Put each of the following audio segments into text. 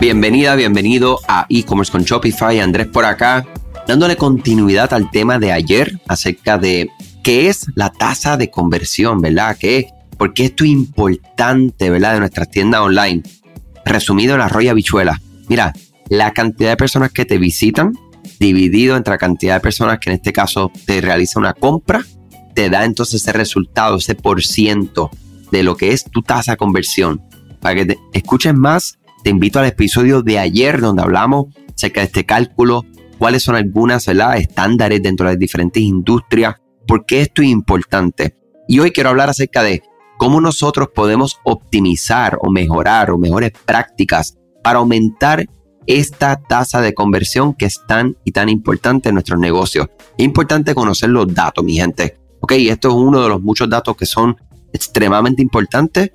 Bienvenida, bienvenido a e-commerce con Shopify. Andrés por acá, dándole continuidad al tema de ayer acerca de qué es la tasa de conversión, ¿verdad? ¿Qué, ¿Por qué esto es importante, ¿verdad? De nuestras tiendas online. Resumido en la roya bichuela. Mira, la cantidad de personas que te visitan, dividido entre la cantidad de personas que en este caso te realiza una compra, te da entonces ese resultado, ese por ciento de lo que es tu tasa de conversión. Para que te escuches más, te invito al episodio de ayer donde hablamos acerca de este cálculo, cuáles son algunas estándares dentro de las diferentes industrias, por qué esto es importante. Y hoy quiero hablar acerca de cómo nosotros podemos optimizar o mejorar o mejores prácticas para aumentar esta tasa de conversión que es tan y tan importante en nuestros negocios. Es importante conocer los datos, mi gente. Ok, esto es uno de los muchos datos que son extremadamente importantes.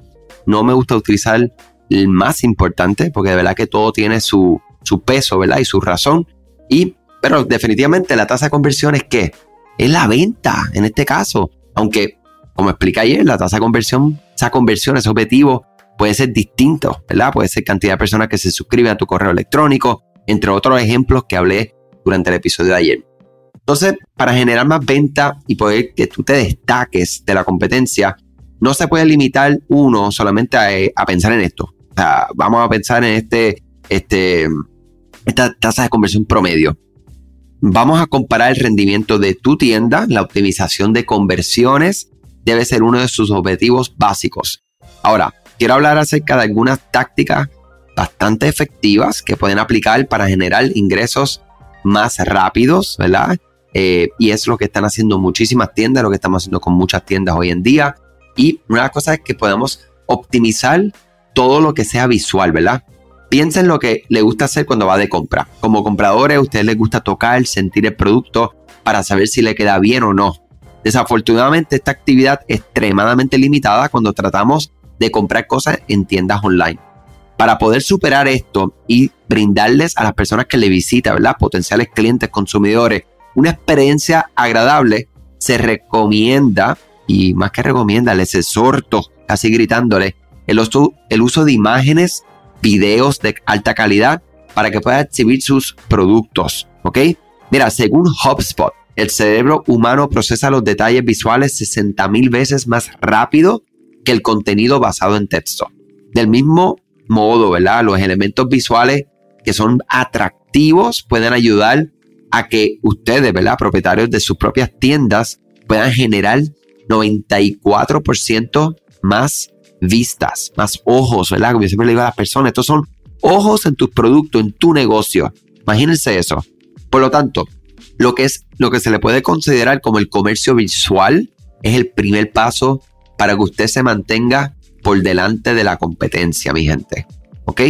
No me gusta utilizar el más importante, porque de verdad que todo tiene su, peso, ¿verdad? Y su razón. Y, pero definitivamente la tasa de conversión es que es la venta en este caso. Aunque, como expliqué ayer, la tasa de conversión, esa conversión, ese objetivo puede ser distinto, ¿verdad? Puede ser cantidad de personas que se suscriben a tu correo electrónico, entre otros ejemplos que hablé durante el episodio de ayer. Entonces, para generar más venta y poder que tú te destaques de la competencia, no se puede limitar uno solamente a, pensar en esto. vamos a pensar en este, este, esta tasa de conversión promedio. Vamos a comparar el rendimiento de tu tienda, la optimización de conversiones debe ser uno de sus objetivos básicos. Ahora, quiero hablar acerca de algunas tácticas bastante efectivas que pueden aplicar para generar ingresos más rápidos, ¿verdad? Eh, y es lo que están haciendo muchísimas tiendas, lo que estamos haciendo con muchas tiendas hoy en día. Y una cosas es que podemos optimizar todo lo que sea visual, ¿verdad? Piensen lo que le gusta hacer cuando va de compra. Como compradores, a ustedes les gusta tocar, sentir el producto para saber si le queda bien o no. Desafortunadamente, esta actividad es extremadamente limitada cuando tratamos de comprar cosas en tiendas online. Para poder superar esto y brindarles a las personas que le visitan, ¿verdad? Potenciales clientes, consumidores, una experiencia agradable, se recomienda y más que recomienda, les exhorto, casi gritándole, el uso, el uso de imágenes, videos de alta calidad para que pueda exhibir sus productos. ¿Ok? Mira, según HubSpot, el cerebro humano procesa los detalles visuales 60 mil veces más rápido que el contenido basado en texto. Del mismo modo, ¿verdad? Los elementos visuales que son atractivos pueden ayudar a que ustedes, ¿verdad? Propietarios de sus propias tiendas puedan generar 94% más vistas, más ojos, ¿verdad? Como yo siempre le digo a las personas, estos son ojos en tu producto, en tu negocio. Imagínense eso. Por lo tanto, lo que es lo que se le puede considerar como el comercio visual es el primer paso para que usted se mantenga por delante de la competencia, mi gente. ¿Ok?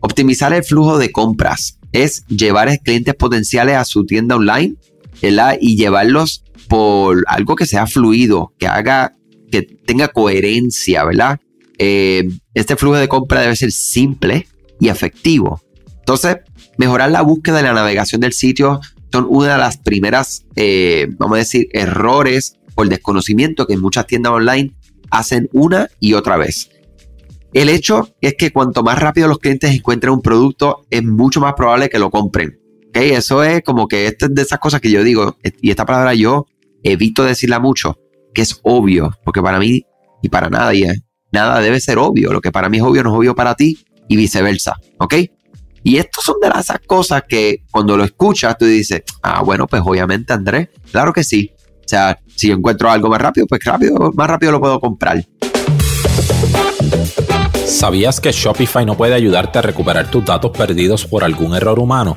Optimizar el flujo de compras es llevar a clientes potenciales a su tienda online ¿verdad? y llevarlos por algo que sea fluido, que haga, que tenga coherencia, ¿verdad? Eh, este flujo de compra debe ser simple y efectivo. Entonces, mejorar la búsqueda y la navegación del sitio son una de las primeras, eh, vamos a decir, errores o el desconocimiento que muchas tiendas online hacen una y otra vez. El hecho es que cuanto más rápido los clientes encuentren un producto, es mucho más probable que lo compren. ¿Okay? Eso es como que esta es de esas cosas que yo digo, y esta palabra yo evito decirla mucho, que es obvio, porque para mí y para nadie, nada debe ser obvio. Lo que para mí es obvio no es obvio para ti y viceversa, ¿ok? Y estos son de esas cosas que cuando lo escuchas tú dices, ah, bueno, pues obviamente Andrés, claro que sí. O sea, si encuentro algo más rápido, pues rápido, más rápido lo puedo comprar. ¿Sabías que Shopify no puede ayudarte a recuperar tus datos perdidos por algún error humano?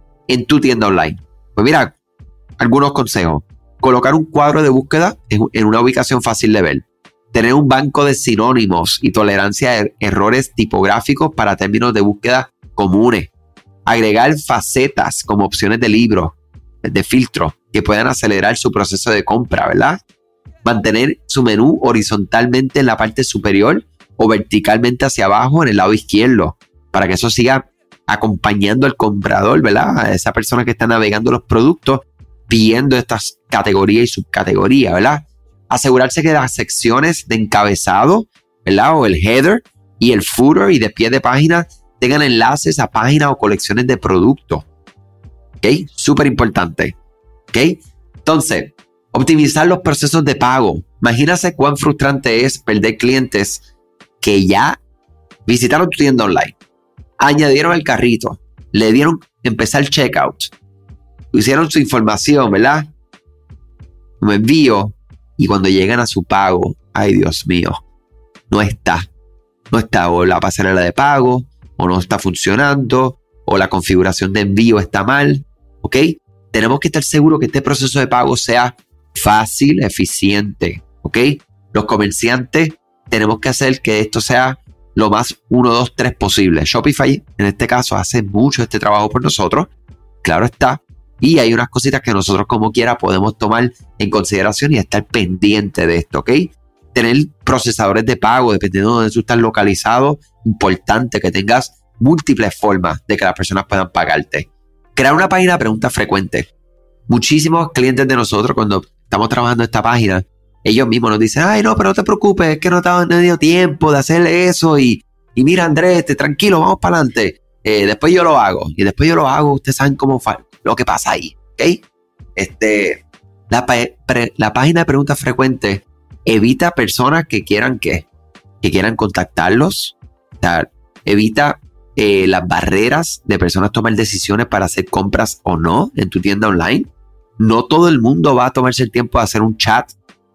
en tu tienda online? Pues mira, algunos consejos. Colocar un cuadro de búsqueda en una ubicación fácil de ver. Tener un banco de sinónimos y tolerancia a er-, errores tipográficos para términos de búsqueda comunes. agregar facetas como opciones de libro, de filtro, que puedan acelerar su proceso de compra, ¿verdad? Mantener su menú horizontalmente en la parte superior o verticalmente hacia abajo en el lado izquierdo, para que eso siga acompañando al comprador, ¿verdad? A esa persona que está navegando los productos, viendo estas categorías y subcategorías, ¿verdad? Asegurarse que las secciones de encabezado, ¿verdad? O el header y el footer y de pie de página tengan enlaces a páginas o colecciones de productos. ¿Ok? Súper importante. ¿Ok? Entonces, optimizar los procesos de pago. Imagínate cuán frustrante es perder clientes que ya visitaron tu tienda online, añadieron el carrito, le dieron empezar el checkout, hicieron su información, ¿verdad? Me envío y cuando llegan a su pago, ay Dios mío, no está. No está o la pasarela de pago, o no está funcionando, o la configuración de envío está mal, ¿ok? Tenemos que estar seguros que este proceso de pago sea fácil, eficiente, ¿ok? Los comerciantes tenemos que hacer que esto sea lo más 1, 2, 3 posible. Shopify, en este caso, hace mucho este trabajo por nosotros, claro está, y hay unas cositas que nosotros como quiera podemos tomar en consideración y estar pendiente de esto, ¿ok? Tener procesadores de pago, dependiendo de dónde tú estás localizado, importante que tengas múltiples formas de que las personas puedan pagarte. Crear una página de preguntas frecuentes. Muchísimos clientes de nosotros, cuando estamos trabajando esta página, ellos mismos nos dicen, ay, no, pero no te preocupes, es que no te ha tenido tiempo de hacer eso y, y mira, Andrés, tranquilo, vamos para adelante. Eh, después yo lo hago y después yo lo hago, ustedes saben cómo lo que pasa ahí, ¿ok? Este, la, la página de preguntas frecuentes evita personas que quieran que, que quieran contactarlos, evita eh, las barreras de personas tomar decisiones para hacer compras o no en tu tienda online. No todo el mundo va a tomarse el tiempo de hacer un chat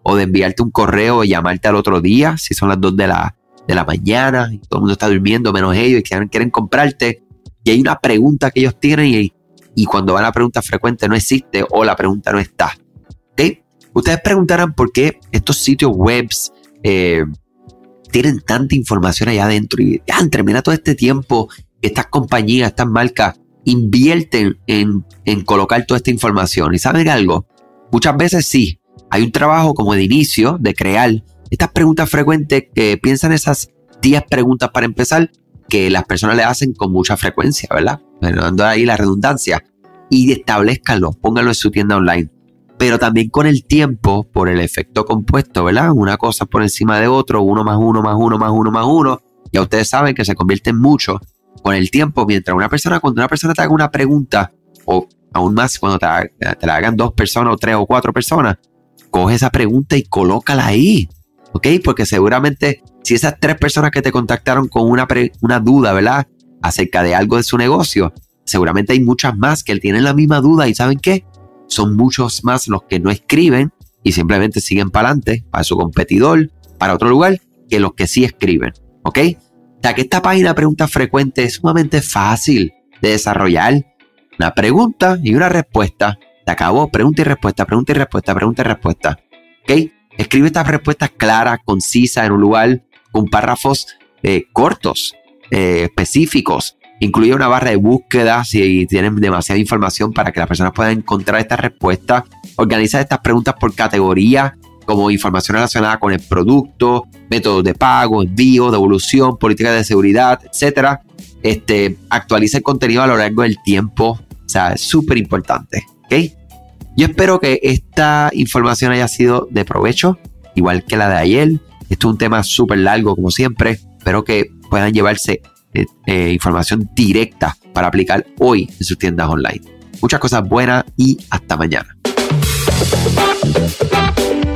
o de enviarte un correo o llamarte al otro día, si son las 2 de la, de la mañana y todo el mundo está durmiendo menos ellos y quieren, quieren comprarte. Y hay una pregunta que ellos tienen y, y cuando va la pregunta frecuente no existe o la pregunta no está. ¿Okay? Ustedes preguntarán por qué estos sitios webs eh, tienen tanta información allá adentro y ya, termina todo este tiempo estas compañías, estas marcas invierten en, en colocar toda esta información. ¿Y saben algo? Muchas veces sí, hay un trabajo como de inicio, de crear estas preguntas frecuentes que piensan esas 10 preguntas para empezar que las personas le hacen con mucha frecuencia, ¿verdad? Dando ahí la redundancia. Y establezcanlo, pónganlo en su tienda online. Pero también con el tiempo, por el efecto compuesto, ¿verdad? Una cosa por encima de otro, uno más uno más uno más uno más uno. Ya ustedes saben que se convierte en mucho con el tiempo. Mientras una persona, cuando una persona te haga una pregunta, o aún más cuando te, te la hagan dos personas o tres o cuatro personas, coge esa pregunta y colócala ahí. ¿Ok? Porque seguramente si esas tres personas que te contactaron con una, una duda, ¿verdad? Acerca de algo de su negocio, seguramente hay muchas más que tienen la misma duda y ¿saben qué? Son muchos más los que no escriben y simplemente siguen para adelante, para su competidor, para otro lugar, que los que sí escriben. ¿Ok? O que esta página de preguntas frecuentes es sumamente fácil de desarrollar. Una pregunta y una respuesta te acabó. Pregunta y respuesta, pregunta y respuesta, pregunta y respuesta. ¿Ok? Escribe estas respuestas claras, concisas, en un lugar con párrafos eh, cortos, eh, específicos. Incluye una barra de búsqueda si tienen demasiada información para que las personas puedan encontrar estas respuestas. Organiza estas preguntas por categoría, como información relacionada con el producto, métodos de pago, envío, devolución, política de seguridad, etc. Este, actualiza el contenido a lo largo del tiempo. O sea, es súper importante. ¿Ok? Yo espero que esta información haya sido de provecho, igual que la de ayer. Esto es un tema súper largo, como siempre. Espero que puedan llevarse eh, eh, información directa para aplicar hoy en sus tiendas online. Muchas cosas buenas y hasta mañana.